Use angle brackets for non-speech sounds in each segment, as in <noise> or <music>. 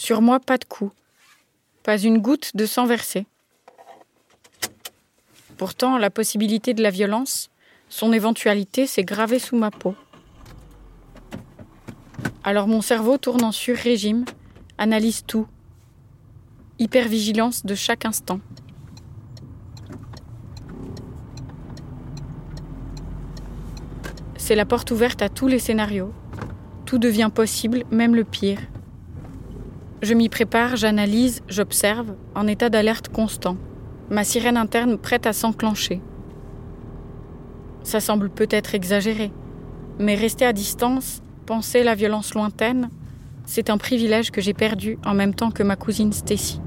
Sur moi, pas de coup. Pas une goutte de sang versé. Pourtant, la possibilité de la violence, son éventualité, s'est gravée sous ma peau. Alors mon cerveau tourne en sur-régime, analyse tout. Hypervigilance de chaque instant. C'est la porte ouverte à tous les scénarios. Tout devient possible, même le pire. Je m'y prépare, j'analyse, j'observe, en état d'alerte constant. Ma sirène interne prête à s'enclencher. Ça semble peut-être exagéré, mais rester à distance, penser la violence lointaine, c'est un privilège que j'ai perdu en même temps que ma cousine Stacy.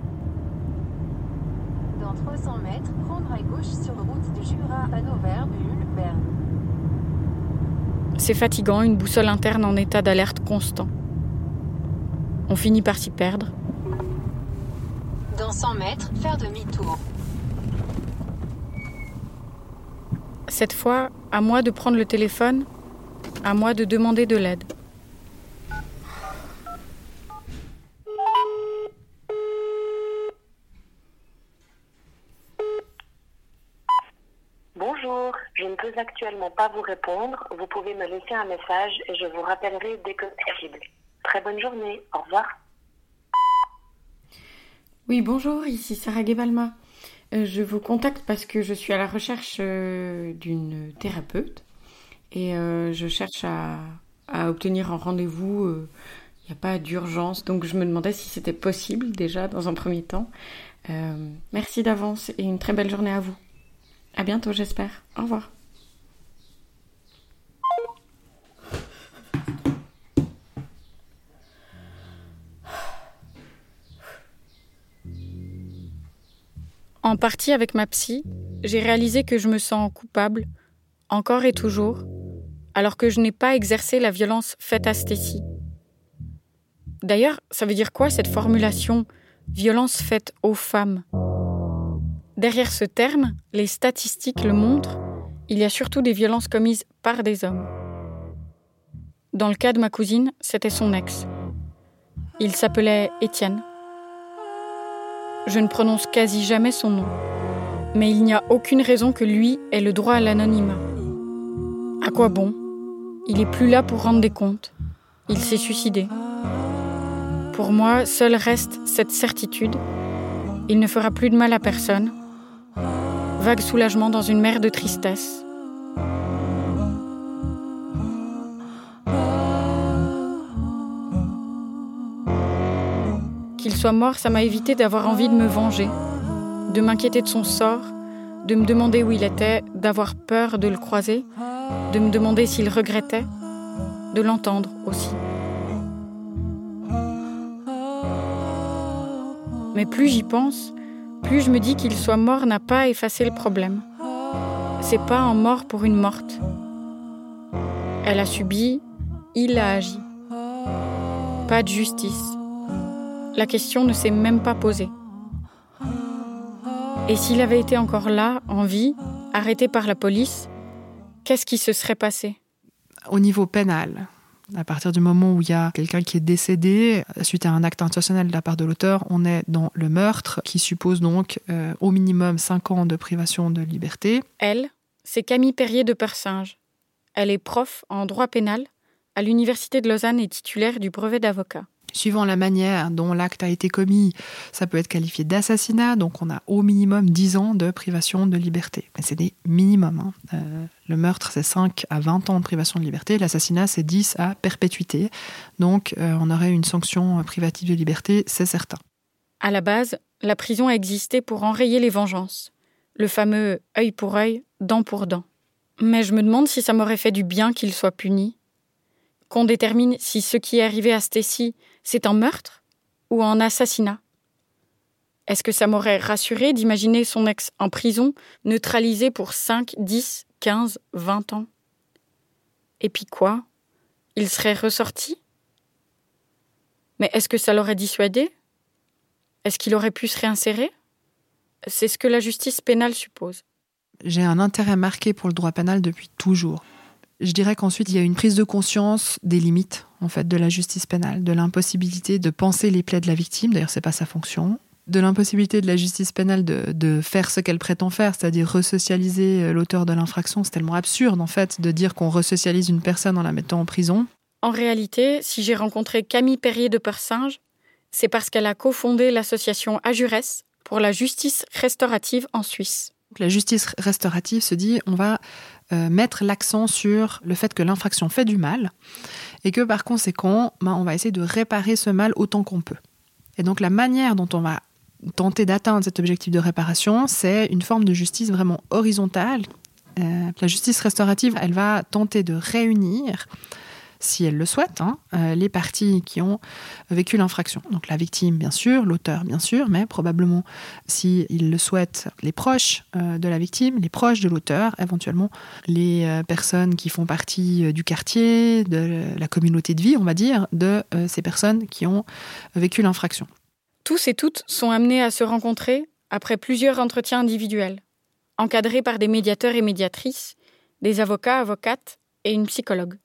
Dans 300 mètres, prendre à gauche sur route du Jura à Novert, Bulle, Berne. C'est fatigant, une boussole interne en état d'alerte constant. On finit par s'y perdre. Dans 100 mètres, faire demi-tour. Cette fois, à moi de prendre le téléphone, à moi de demander de l'aide. Bonjour, je ne peux actuellement pas vous répondre. Vous pouvez me laisser un message et je vous rappellerai dès que possible. Très bonne journée, au revoir. Oui, bonjour, ici Sarah Gebalma. Euh, je vous contacte parce que je suis à la recherche euh, d'une thérapeute et euh, je cherche à, à obtenir un rendez-vous. Il n'y a pas d'urgence, donc je me demandais si c'était possible déjà dans un premier temps. merci d'avance et une très belle journée à vous. À bientôt, j'espère. Au revoir. En partie avec ma psy, j'ai réalisé que je me sens coupable, encore et toujours, alors que je n'ai pas exercé la violence faite à Stacy. D'ailleurs, ça veut dire quoi cette formulation violence faite aux femmes Derrière ce terme, les statistiques le montrent, il y a surtout des violences commises par des hommes. Dans le cas de ma cousine, c'était son ex. Il s'appelait Étienne. Je ne prononce quasi jamais son nom. Mais il n'y a aucune raison que lui ait le droit à l'anonymat. À quoi bon? Il est plus là pour rendre des comptes. Il s'est suicidé. Pour moi, seul reste cette certitude. Il ne fera plus de mal à personne. Vague soulagement dans une mer de tristesse. Qu'il soit mort, ça m'a évité d'avoir envie de me venger, de m'inquiéter de son sort, de me demander où il était, d'avoir peur de le croiser, de me demander s'il regrettait, de l'entendre aussi. Mais plus j'y pense, plus je me dis qu'il soit mort n'a pas effacé le problème. C'est pas un mort pour une morte. Elle a subi, il a agi. Pas de justice la question ne s'est même pas posée. Et s'il avait été encore là, en vie, arrêté par la police, qu'est-ce qui se serait passé? Au niveau pénal, à partir du moment où il y a quelqu'un qui est décédé suite à un acte intentionnel de la part de l'auteur, on est dans le meurtre qui suppose donc euh, au minimum 5 ans de privation de liberté. Elle, c'est Camille Perrier de Persinge. Elle est prof en droit pénal à l'Université de Lausanne et titulaire du brevet d'avocat. Suivant la manière dont l'acte a été commis, ça peut être qualifié d'assassinat, donc on a au minimum 10 ans de privation de liberté. Mais c'est des minimums. Hein. Euh, le meurtre, c'est 5 à 20 ans de privation de liberté, l'assassinat, c'est 10 à perpétuité. Donc euh, on aurait une sanction privative de liberté, c'est certain. À la base, la prison a existé pour enrayer les vengeances. Le fameux œil pour œil, dent pour dent. Mais je me demande si ça m'aurait fait du bien qu'il soit puni. Qu'on détermine si ce qui est arrivé à Stacy c'est un meurtre ou un assassinat. Est-ce que ça m'aurait rassuré d'imaginer son ex en prison, neutralisé pour 5, 10, 15, 20 ans? Et puis quoi? Il serait ressorti? Mais est-ce que ça l'aurait dissuadé? Est-ce qu'il aurait pu se réinsérer? C'est ce que la justice pénale suppose. J'ai un intérêt marqué pour le droit pénal depuis toujours Je dirais qu'ensuite, il y a une prise de conscience des limites en fait de la justice pénale, de l'impossibilité de penser les plaies de la victime. D'ailleurs, c'est pas sa fonction de l'impossibilité de la justice pénale de, de faire ce qu'elle prétend faire, c'est-à-dire resocialiser euh, l'auteur de l'infraction. C'est tellement absurde, en fait, de dire qu'on resocialise une personne en la mettant en prison. En réalité, si j'ai rencontré Camille Perrier de Persinge, c'est parce qu'elle a cofondé l'association Ajures pour la justice restaurative en Suisse. La justice restaurative se dit on va euh, mettre l'accent sur le fait que l'infraction fait du mal et que par conséquent, ben, on va essayer de réparer ce mal autant qu'on peut. Et donc la manière dont on va tenter d'atteindre cet objectif de réparation, c'est une forme de justice vraiment horizontale. Euh, la justice restaurative, elle va tenter de réunir si elle le souhaite, hein, euh, les parties qui ont vécu l'infraction. Donc la victime, bien sûr, l'auteur, bien sûr, mais probablement, s'il il le souhaite, les proches euh, de la victime, les proches de l'auteur, éventuellement les euh, personnes qui font partie du quartier, de la communauté de vie, on va dire, de ces personnes qui ont vécu l'infraction. Tous et toutes sont amenés à se rencontrer après plusieurs entretiens individuels, encadrés par des médiateurs et médiatrices, des avocats, avocates et une psychologue.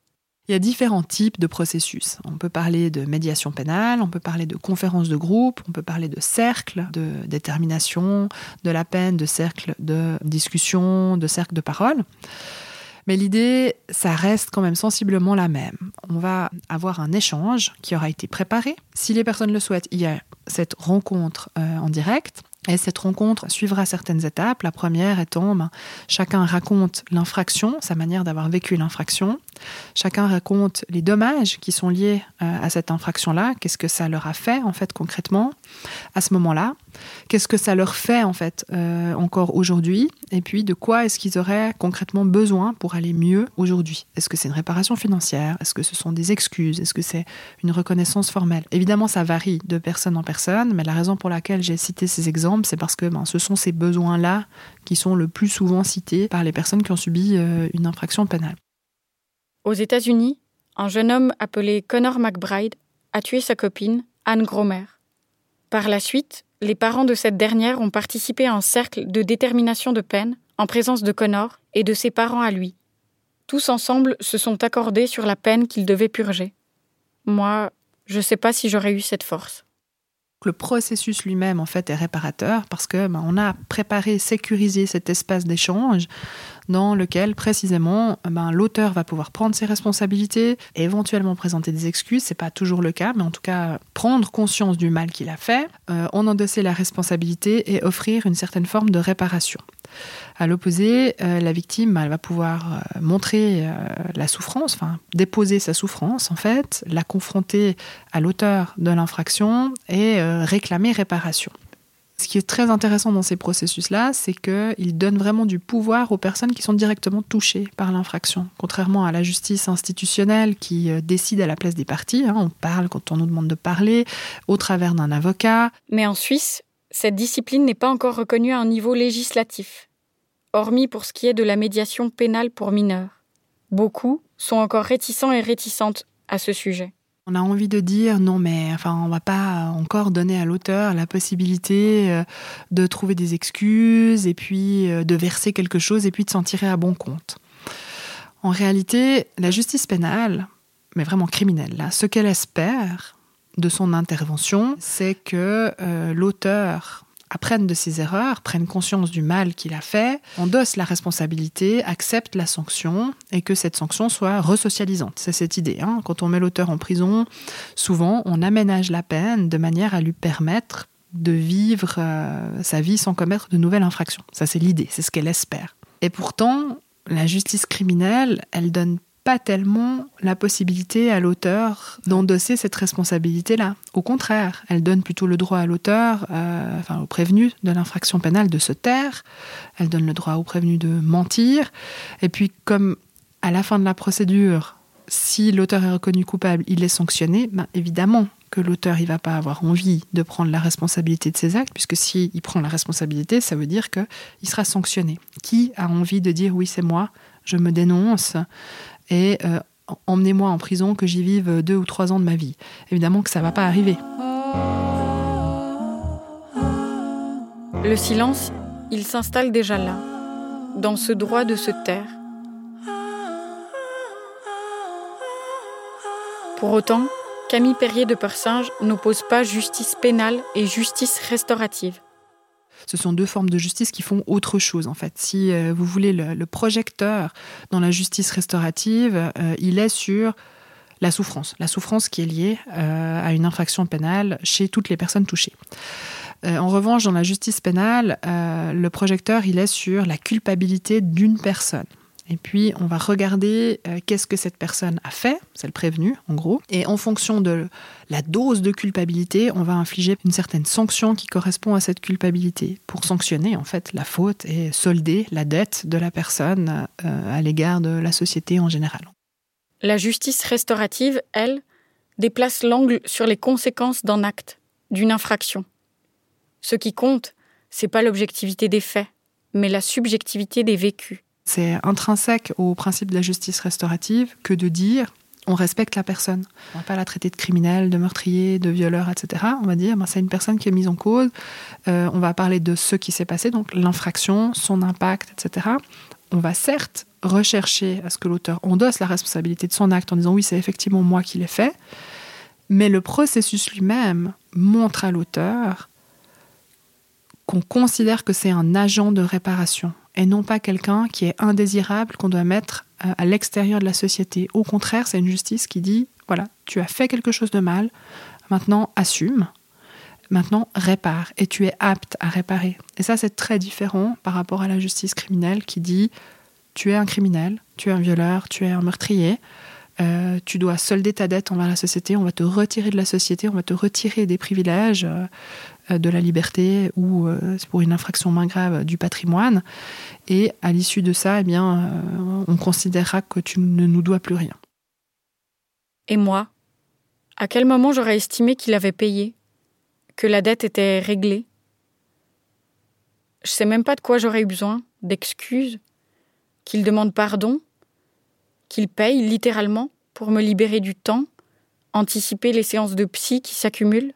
Il y a différents types de processus. On peut parler de médiation pénale, on peut parler de conférences de groupe, on peut parler de cercles de détermination de la peine, de cercles de discussion, de cercles de parole. Mais l'idée, ça reste quand même sensiblement la même. On va avoir un échange qui aura été préparé. Si les personnes le souhaitent, il y a cette rencontre euh, en direct. Et cette rencontre suivra certaines étapes. La première étant, ben, chacun raconte l'infraction, sa manière d'avoir vécu l'infraction. Chacun raconte les dommages qui sont liés euh, à cette infraction-là. Qu'est-ce que ça leur a fait, en fait, concrètement, à ce moment-là? Qu'est-ce que ça leur fait, en fait, euh, encore aujourd'hui? Et puis, de quoi est-ce qu'ils auraient concrètement besoin pour aller mieux aujourd'hui? Est-ce que c'est une réparation financière? Est-ce que ce sont des excuses? Est-ce que c'est une reconnaissance formelle? Évidemment, ça varie de personne en personne, mais la raison pour laquelle j'ai cité ces exemples, c'est parce que ben, ce sont ces besoins-là qui sont le plus souvent cités par les personnes qui ont subi euh, une infraction pénale. Aux États-Unis, un jeune homme appelé Connor McBride a tué sa copine, Anne Gromer. Par la suite, les parents de cette dernière ont participé à un cercle de détermination de peine en présence de Connor et de ses parents à lui. Tous ensemble se sont accordés sur la peine qu'ils devaient purger. Moi, je ne sais pas si j'aurais eu cette force. Le processus lui-même, en fait, est réparateur parce que ben, on a préparé, sécurisé cet espace d'échange dans lequel, précisément, ben, l'auteur va pouvoir prendre ses responsabilités, éventuellement présenter des excuses. C'est pas toujours le cas, mais en tout cas, prendre conscience du mal qu'il a fait, euh, en endosser la responsabilité et offrir une certaine forme de réparation. À l'opposé, euh, la victime, va pouvoir euh, montrer euh, la souffrance, enfin déposer sa souffrance en fait, la confronter à l'auteur de l'infraction et réclamer réparation. Ce qui est très intéressant dans ces processus-là, c'est qu'ils donnent vraiment du pouvoir aux personnes qui sont directement touchées par l'infraction. Contrairement à la justice institutionnelle qui décide à la place des parties, hein, on parle quand on nous demande de parler, au travers d'un avocat. Mais en Suisse, cette discipline n'est pas encore reconnue à un niveau législatif, hormis pour ce qui est de la médiation pénale pour mineurs. Beaucoup sont encore réticents et réticentes à ce sujet. On a envie de dire non mais enfin on va pas encore donner à l'auteur la possibilité euh, de trouver des excuses et puis euh, de verser quelque chose et puis de s'en tirer à bon compte. En réalité, la justice pénale, mais vraiment criminelle, ce qu'elle espère, de son intervention, c'est que euh, l'auteur apprenne de ses erreurs, prenne conscience du mal qu'il a fait, endosse la responsabilité, accepte la sanction et que cette sanction soit resocialisante. C'est cette idée. Hein. Quand on met l'auteur en prison, souvent on aménage la peine de manière à lui permettre de vivre euh, sa vie sans commettre de nouvelles infractions. Ça c'est l'idée, c'est ce qu'elle espère. Et pourtant, la justice criminelle, elle donne pas tellement la possibilité à l'auteur d'endosser cette responsabilité-là. Au contraire, elle donne plutôt le droit à l'auteur, euh, enfin au prévenu de l'infraction pénale de se taire, elle donne le droit au prévenu de mentir, et puis comme à la fin de la procédure, si l'auteur est reconnu coupable, il est sanctionné, ben évidemment que l'auteur il va pas avoir envie de prendre la responsabilité de ses actes, puisque s'il prend la responsabilité, ça veut dire qu'il sera sanctionné. Qui a envie de dire oui c'est moi, je me dénonce, et euh, emmenez-moi en prison, que j'y vive deux ou trois ans de ma vie. Évidemment que ça ne va pas arriver. Le silence, il s'installe déjà là, dans ce droit de se taire. Pour autant, Camille Perrier de Persinge n'oppose pas justice pénale et justice restaurative. Ce sont deux formes de justice qui font autre chose en fait. Si euh, vous voulez le, projecteur dans la justice restaurative, euh, il est sur la souffrance, la souffrance qui est liée euh, à une infraction pénale chez toutes les personnes touchées. en revanche, dans la justice pénale, le projecteur, il est sur la culpabilité d'une personne. Et puis, on va regarder euh, qu'est-ce que cette personne a fait, c'est le prévenu, en gros. Et en fonction de la dose de culpabilité, on va infliger une certaine sanction qui correspond à cette culpabilité pour sanctionner, en fait, la faute et solder la dette de la personne euh, à l'égard de la société en général. La justice restaurative, elle, déplace l'angle sur les conséquences d'un acte, d'une infraction. Ce qui compte, c'est pas l'objectivité des faits, mais la subjectivité des vécus. C'est intrinsèque au principe de la justice restaurative que de dire on respecte la personne. On ne va pas la traiter de criminel, de meurtrier, de violeur, etc. On va dire ben, c'est une personne qui est mise en cause. Euh, on va parler de ce qui s'est passé, donc l'infraction, son impact, etc. On va certes rechercher à ce que l'auteur endosse la responsabilité de son acte en disant oui, c'est effectivement moi qui l'ai fait, mais le processus lui-même montre à l'auteur qu'on considère que c'est un agent de réparation et non pas quelqu'un qui est indésirable, qu'on doit mettre euh, à l'extérieur de la société. Au contraire, c'est une justice qui dit, voilà, tu as fait quelque chose de mal, maintenant assume, maintenant répare, et tu es apte à réparer. Et ça, c'est très différent par rapport à la justice criminelle qui dit, tu es un criminel, tu es un violeur, tu es un meurtrier, euh, tu dois solder ta dette envers la société, on va te retirer de la société, on va te retirer des privilèges, euh, de la liberté ou euh, pour une infraction moins grave du patrimoine. Et à l'issue de ça, eh bien, euh, on considérera que tu ne nous dois plus rien. Et moi À quel moment j'aurais estimé qu'il avait payé Que la dette était réglée? Je sais même pas de quoi j'aurais eu besoin, d'excuses, qu'il demande pardon, qu'il paye littéralement pour me libérer du temps, anticiper les séances de psy qui s'accumulent.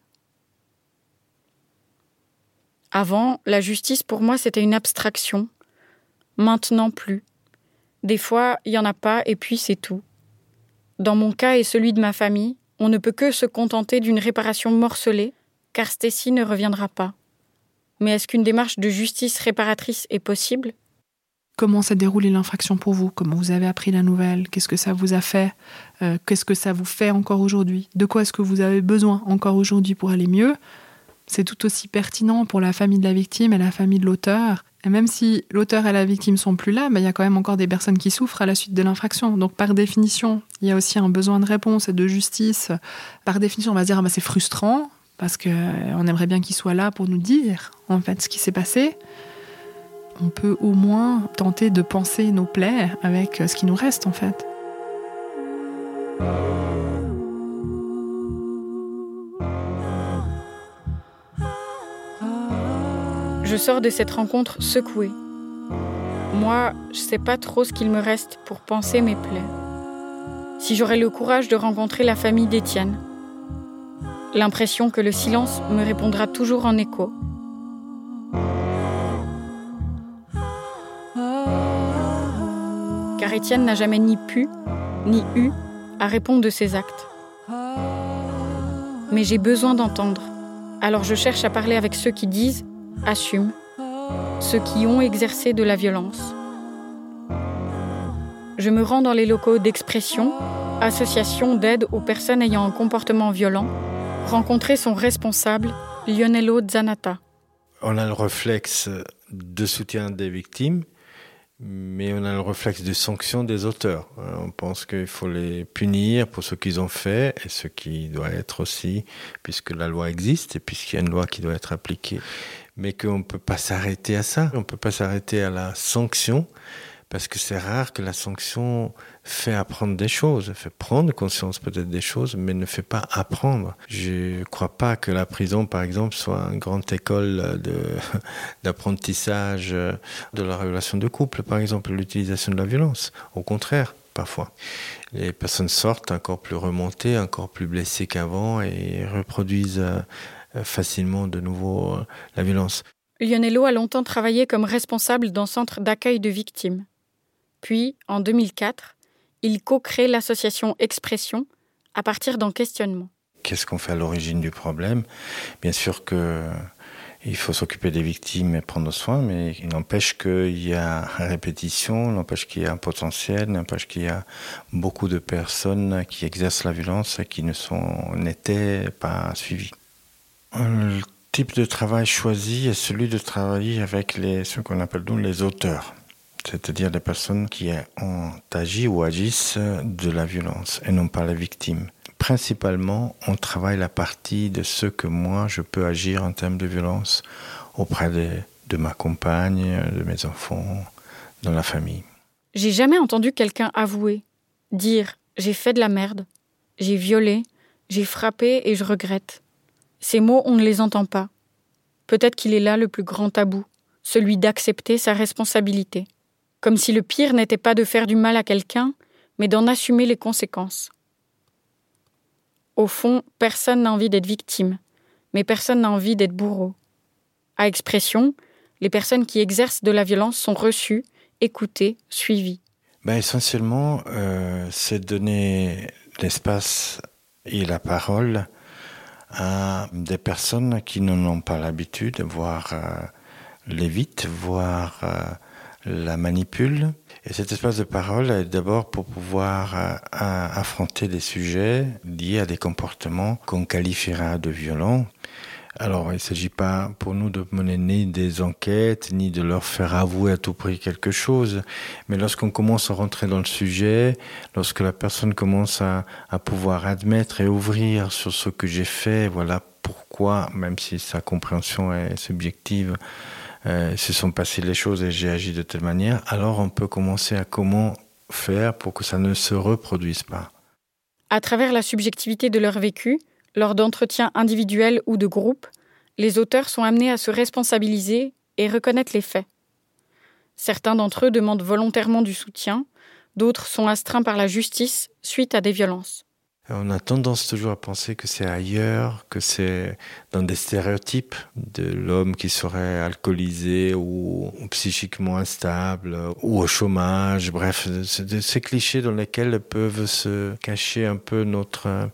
Avant, la justice pour moi c'était une abstraction. Maintenant plus. Des fois, il n'y en a pas et puis c'est tout. Dans mon cas et celui de ma famille, on ne peut que se contenter d'une réparation morcelée, car Stacy ne reviendra pas. Mais est-ce qu'une démarche de justice réparatrice est possible? Comment s'est déroulée l'infraction pour vous? Comment vous avez appris la nouvelle? Qu'est-ce que ça vous a fait? Euh, Qu'est-ce que ça vous fait encore aujourd'hui? De quoi est-ce que vous avez besoin encore aujourd'hui pour aller mieux? C'est tout aussi pertinent pour la famille de la victime et la famille de l'auteur. Et même si l'auteur et la victime sont plus là, bah, il y a quand même encore des personnes qui souffrent à la suite de l'infraction. Donc par définition, il y a aussi un besoin de réponse et de justice. Par définition, on va se dire ah, bah, c'est frustrant parce qu'on euh, aimerait bien qu'il soit là pour nous dire en fait ce qui s'est passé. On peut au moins tenter de penser nos plaies avec euh, ce qui nous reste en fait. Je sors de cette rencontre secouée. Moi, je sais pas trop ce qu'il me reste pour penser mes plaies. Si j'aurais le courage de rencontrer la famille d'Étienne. L'impression que le silence me répondra toujours en écho. Car Étienne n'a jamais ni pu, ni eu à répondre de ses actes. Mais j'ai besoin d'entendre. Alors je cherche à parler avec ceux qui disent assument ceux qui ont exercé de la violence. Je me rends dans les locaux d'expression, association d'aide aux personnes ayant un comportement violent, rencontrer son responsable, Lionello Zanata. On a le réflexe de soutien des victimes, mais on a le réflexe de sanction des auteurs. On pense qu'il faut les punir pour ce qu'ils ont fait et ce qui doit être aussi, puisque la loi existe et puisqu'il y a une loi qui doit être appliquée mais qu'on ne peut pas s'arrêter à ça. On ne peut pas s'arrêter à la sanction, parce que c'est rare que la sanction fait apprendre des choses, fait prendre conscience peut-être des choses, mais ne fait pas apprendre. Je ne crois pas que la prison, par exemple, soit une grande école <laughs> d'apprentissage de la relation de couple, par exemple, l'utilisation de la violence. Au contraire, parfois. Les personnes sortent encore plus remontées, encore plus blessées qu'avant et reproduisent euh, facilement de nouveau euh, la violence. Lionello a longtemps travaillé comme responsable d'un centre d'accueil de victimes. Puis, en 2004, il co-crée l'association Expression à partir d'un questionnement. Qu'est-ce qu'on fait à l'origine du problème? Bien sûr que il faut s'occuper des victimes et prendre soin, mais il n'empêche qu'il y a répétition, il n'empêche qu'il y a un potentiel, il n'empêche qu'il y a beaucoup de personnes qui exercent la violence et qui ne sont n'étaient pas suivies. Le type de travail choisi est celui de travailler avec les, ce qu'on appelle nous les auteurs, c'est-à-dire les personnes qui ont agi ou agissent de la violence et non pas les victimes principalement, on travaille la partie de ce que moi je peux agir en termes de violence auprès de, ma compagne, de mes enfants, dans la famille. J'ai jamais entendu quelqu'un avouer, dire j'ai fait de la merde, j'ai violé, j'ai frappé et je regrette. Ces mots, on ne les entend pas. Peut-être qu'il est là le plus grand tabou, celui d'accepter sa responsabilité. Comme si le pire n'était pas de faire du mal à quelqu'un, mais d'en assumer les conséquences. Au fond, personne n'a envie d'être victime, mais personne n'a envie d'être bourreau. À expression, les personnes qui exercent de la violence sont reçues, écoutées, suivies. Ben, essentiellement, euh, c'est donner l'espace et la parole à des personnes qui n'en ont pas l'habitude, voire euh, l'évitent, voire euh, la manipulent, et cet espace de parole est d'abord pour pouvoir euh, affronter des sujets liés à des comportements qu'on qualifiera de violents. Alors, il ne s'agit pas pour nous de mener ni des enquêtes, ni de leur faire avouer à tout prix quelque chose. Mais lorsqu'on commence à rentrer dans le sujet, lorsque la personne commence à, pouvoir admettre et ouvrir sur ce que j'ai fait, voilà pourquoi, même si sa compréhension est subjective, euh, se sont passées les choses et j'ai agi de telle manière, alors on peut commencer à comment faire pour que ça ne se reproduise pas. À travers la subjectivité de leur vécu, lors d'entretiens individuels ou de groupe, les auteurs sont amenés à se responsabiliser et reconnaître les faits. Certains d'entre eux demandent volontairement du soutien, d'autres sont astreints par la justice suite à des violences. On a tendance toujours à penser que c'est ailleurs, que c'est dans des stéréotypes de l'homme qui serait alcoolisé ou, psychiquement instable ou au chômage. Bref, ces clichés dans lesquels peuvent se cacher un peu notre,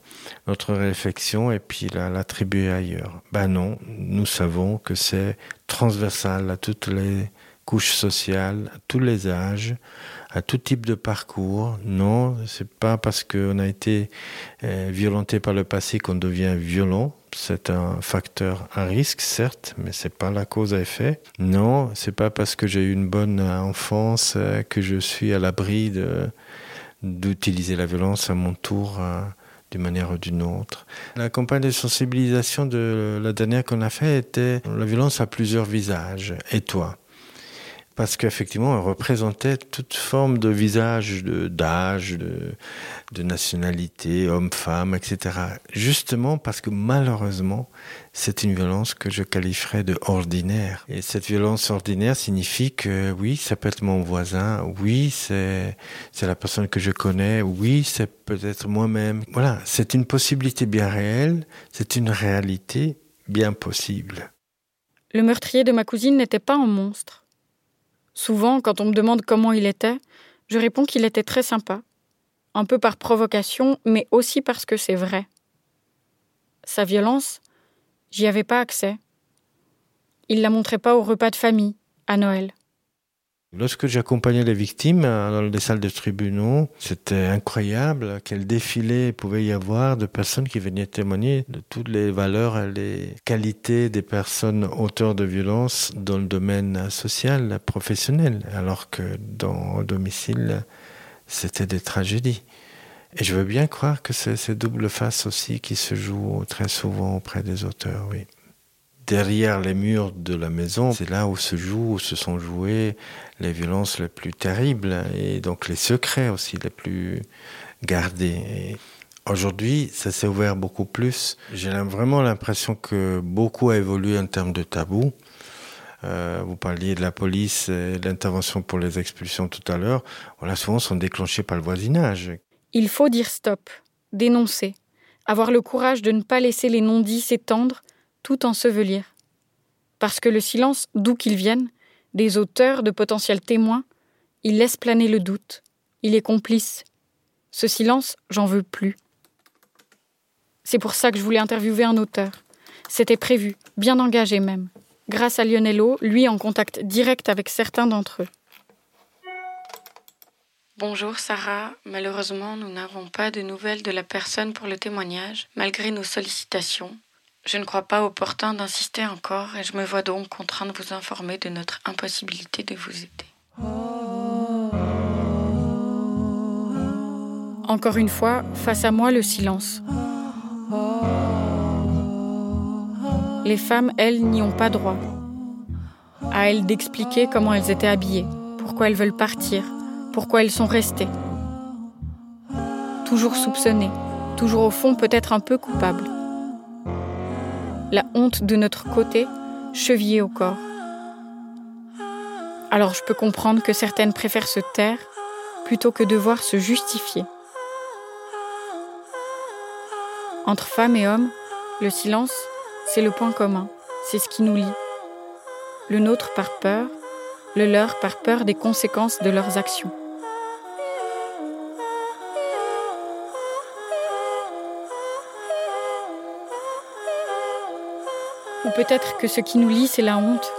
notre réflexion et puis l'attribuer ailleurs. Ben non, nous savons que c'est transversal à toutes les couches sociales, à tous les âges à tout type de parcours. Non, c'est pas parce qu'on a été euh, violenté par le passé qu'on devient violent. C'est un facteur à risque, certes, mais c'est pas la cause à effet. Non, c'est pas parce que j'ai eu une bonne enfance euh, que je suis à l'abri d'utiliser la violence à mon tour. Euh, d'une manière ou d'une autre. La campagne de sensibilisation de la dernière qu'on a fait était la violence a plusieurs visages. Et toi? Parce qu'effectivement, elle représentait toute forme de visage, d'âge, de, de, nationalité, homme, femme, etc. Justement parce que malheureusement, c'est une violence que je qualifierais de ordinaire. Et cette violence ordinaire signifie que oui, ça peut être mon voisin, oui, c'est la personne que je connais, oui, c'est peut-être moi-même. Voilà, c'est une possibilité bien réelle, c'est une réalité bien possible. Le meurtrier de ma cousine n'était pas un monstre. Souvent, quand on me demande comment il était, je réponds qu'il était très sympa. Un peu par provocation, mais aussi parce que c'est vrai. Sa violence, j'y avais pas accès. Il la montrait pas au repas de famille, à Noël. Lorsque j'accompagnais les victimes euh, dans les salles de tribunaux, c'était incroyable quel défilé pouvait y avoir de personnes qui venaient témoigner de toutes les valeurs et les qualités des personnes auteurs de violences dans le domaine social, professionnel, alors que dans le domicile, c'était des tragédies. Et je veux bien croire que c'est ces doubles faces aussi qui se jouent très souvent auprès des auteurs, oui derrière les murs de la maison, c'est là où se jouent, où se sont jouées les violences les plus terribles et donc les secrets aussi les plus gardés. Aujourd'hui, ça s'est ouvert beaucoup plus. J'ai vraiment l'impression que beaucoup a évolué en termes de tabous. Euh, vous parliez de la police et l'intervention pour les expulsions tout à l'heure. Voilà, souvent sont déclenchés par le voisinage. Il faut dire stop, dénoncer, avoir le courage de ne pas laisser les non-dits s'étendre tout ensevelir. Parce que le silence, d'où qu'il vienne, des auteurs, de potentiels témoins, il laisse planer le doute. Il est complice. Ce silence, j'en veux plus. C'est pour ça que je voulais interviewer un auteur. C'était prévu, bien engagé même. Grâce à Lionello, lui en contact direct avec certains d'entre eux. Bonjour Sarah, malheureusement nous n'avons pas de nouvelles de la personne pour le témoignage, malgré nos sollicitations. Je ne crois pas opportun d'insister encore et je me vois donc contraint de vous informer de notre impossibilité de vous aider. Encore une fois, face à moi le silence. Les femmes, elles, n'y ont pas droit. À elles d'expliquer comment elles étaient habillées, pourquoi elles veulent partir, pourquoi elles sont restées. Toujours soupçonnées, toujours au fond peut-être un peu coupables. La honte de notre côté, chevillée au corps. Alors je peux comprendre que certaines préfèrent se taire plutôt que devoir se justifier. Entre femmes et hommes, le silence, c'est le point commun, c'est ce qui nous lie. Le nôtre par peur, le leur par peur des conséquences de leurs actions. Ou peut-être que ce qui nous lie, c'est la honte.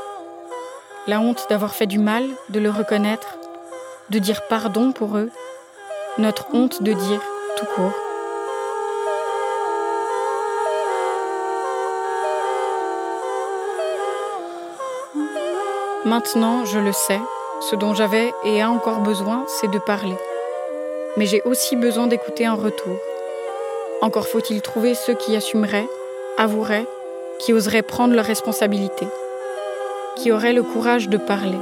La honte d'avoir fait du mal, de le reconnaître, de dire pardon pour eux, notre honte de dire tout court. Maintenant, je le sais, ce dont j'avais et ai encore besoin, c'est de parler. Mais j'ai aussi besoin d'écouter un retour. Encore faut-il trouver ceux qui assumeraient, avoueraient, qui oseraient prendre leurs responsabilités, qui auraient le courage de parler.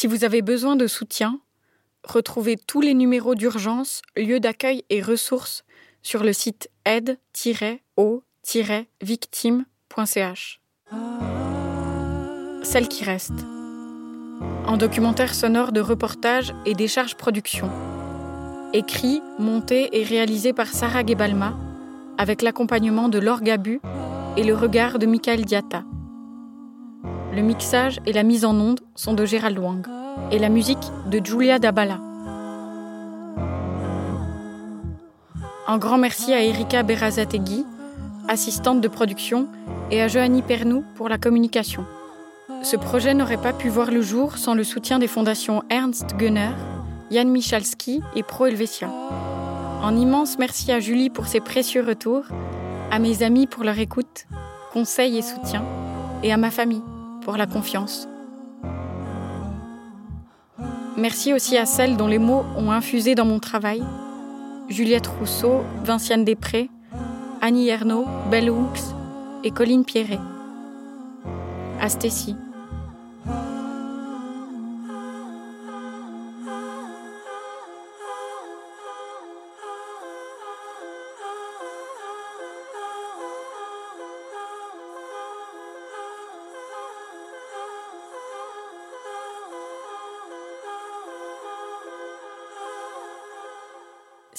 Si vous avez besoin de soutien, retrouvez tous les numéros d'urgence, lieux d'accueil et ressources sur le site aide-o-victime.ch. Celle qui reste. En documentaire sonore de reportage et décharge production. Écrit, monté et réalisé par Sarah Gebalma, avec l'accompagnement de Laure Gabu et le regard de Michael Diatta. Le mixage et la mise en onde sont de Gérald Wang et la musique de Julia Dabala. Un grand merci à Erika Berazategui, assistante de production, et à Johanny Pernou pour la communication. Ce projet n'aurait pas pu voir le jour sans le soutien des fondations Ernst Gunner, Jan Michalski et Pro Helvetia. Un immense merci à Julie pour ses précieux retours, à mes amis pour leur écoute, conseils et soutien, et à ma famille la confiance. Merci aussi à celles dont les mots ont infusé dans mon travail. Juliette Rousseau, Vinciane Després, Annie Ernaux, Belle Hooks et Colline Pierret. À Stécie.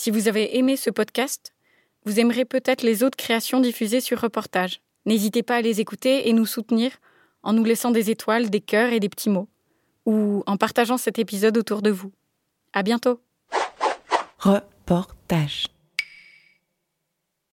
Si vous avez aimé ce podcast, vous aimerez peut-être les autres créations diffusées sur Reportage. N'hésitez pas à les écouter et nous soutenir en nous laissant des étoiles, des cœurs et des petits mots, ou en partageant cet épisode autour de vous. À bientôt. Reportage.